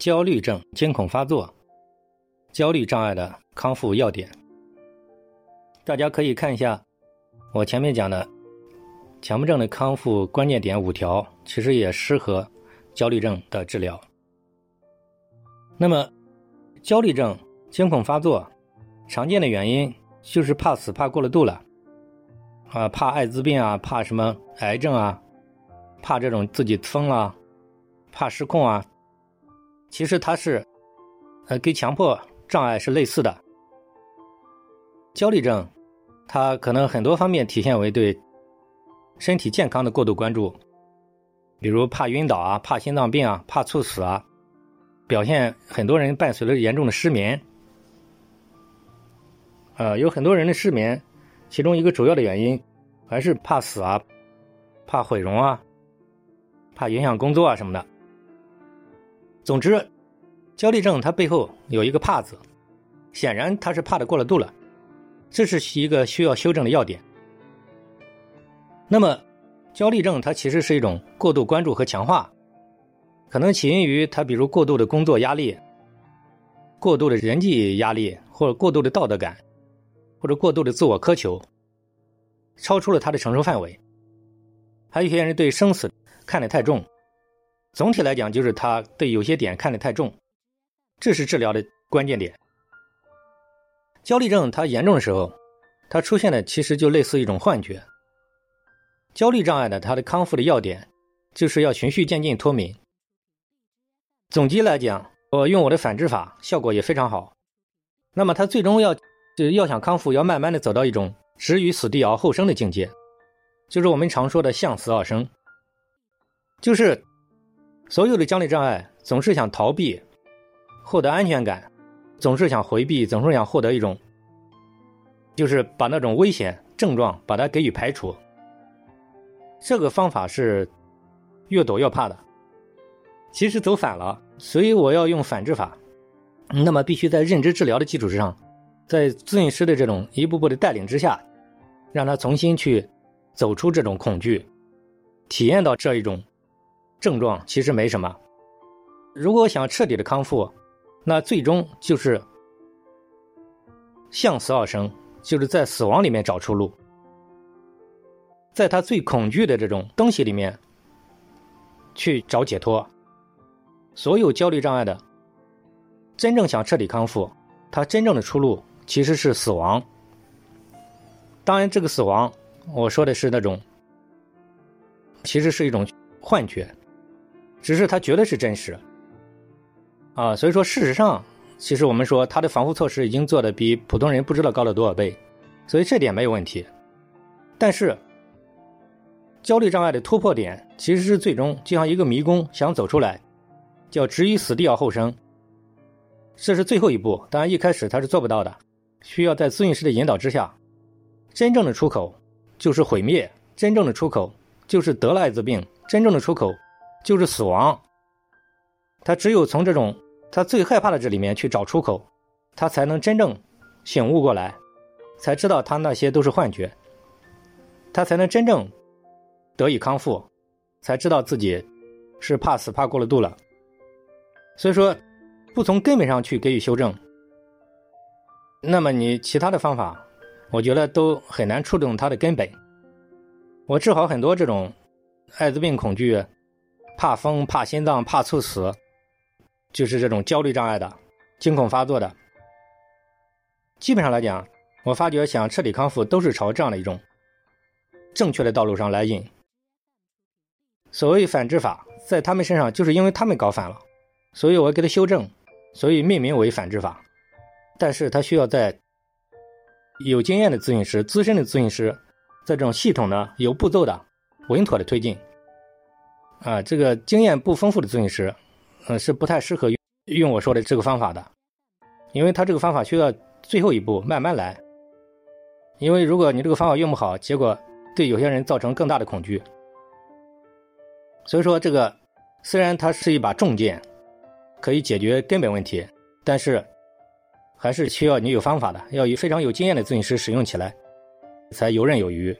焦虑症惊恐发作，焦虑障碍的康复要点。大家可以看一下我前面讲的强迫症的康复关键点五条，其实也适合焦虑症的治疗。那么，焦虑症惊恐发作常见的原因就是怕死怕过了度了，啊，怕艾滋病啊，怕什么癌症啊，怕这种自己疯了，怕失控啊。其实它是，呃，跟强迫障碍是类似的。焦虑症，它可能很多方面体现为对身体健康的过度关注，比如怕晕倒啊，怕心脏病啊，怕猝死啊，表现很多人伴随着严重的失眠。呃，有很多人的失眠，其中一个主要的原因还是怕死啊，怕毁容啊，怕影响工作啊什么的。总之，焦虑症它背后有一个“怕”字，显然他是怕的过了度了，这是一个需要修正的要点。那么，焦虑症它其实是一种过度关注和强化，可能起因于他比如过度的工作压力、过度的人际压力，或者过度的道德感，或者过度的自我苛求，超出了他的承受范围。还有一些人对生死看得太重。总体来讲，就是他对有些点看得太重，这是治疗的关键点。焦虑症它严重的时候，它出现的其实就类似一种幻觉。焦虑障碍的它的康复的要点，就是要循序渐进脱敏。总结来讲，我用我的反制法，效果也非常好。那么他最终要，就是要想康复，要慢慢的走到一种置于死地而后生的境界，就是我们常说的向死而生，就是。所有的焦虑障碍总是想逃避，获得安全感，总是想回避，总是想获得一种，就是把那种危险症状把它给予排除。这个方法是越躲越怕的，其实走反了。所以我要用反制法，那么必须在认知治疗的基础之上，在咨询师的这种一步步的带领之下，让他重新去走出这种恐惧，体验到这一种。症状其实没什么，如果想彻底的康复，那最终就是向死而生，就是在死亡里面找出路，在他最恐惧的这种东西里面去找解脱。所有焦虑障碍的真正想彻底康复，他真正的出路其实是死亡。当然，这个死亡我说的是那种，其实是一种幻觉。只是它绝对是真实，啊，所以说事实上，其实我们说他的防护措施已经做的比普通人不知道高了多少倍，所以这点没有问题。但是，焦虑障碍的突破点其实是最终就像一个迷宫，想走出来，叫置于死地而后生，这是最后一步。当然一开始他是做不到的，需要在咨询师的引导之下，真正的出口就是毁灭，真正的出口就是得了艾滋病，真正的出口。就是死亡，他只有从这种他最害怕的这里面去找出口，他才能真正醒悟过来，才知道他那些都是幻觉，他才能真正得以康复，才知道自己是怕死怕过了度了。所以说，不从根本上去给予修正，那么你其他的方法，我觉得都很难触动他的根本。我治好很多这种艾滋病恐惧。怕风、怕心脏、怕猝死，就是这种焦虑障碍的、惊恐发作的。基本上来讲，我发觉想彻底康复，都是朝这样的一种正确的道路上来引。所谓反制法，在他们身上，就是因为他们搞反了，所以我给他修正，所以命名为反制法。但是他需要在有经验的咨询师、资深的咨询师，在这种系统的、有步骤的、稳妥的推进。啊，这个经验不丰富的咨询师，嗯，是不太适合用我说的这个方法的，因为他这个方法需要最后一步慢慢来。因为如果你这个方法用不好，结果对有些人造成更大的恐惧。所以说，这个虽然它是一把重剑，可以解决根本问题，但是还是需要你有方法的，要有非常有经验的咨询师使用起来，才游刃有余。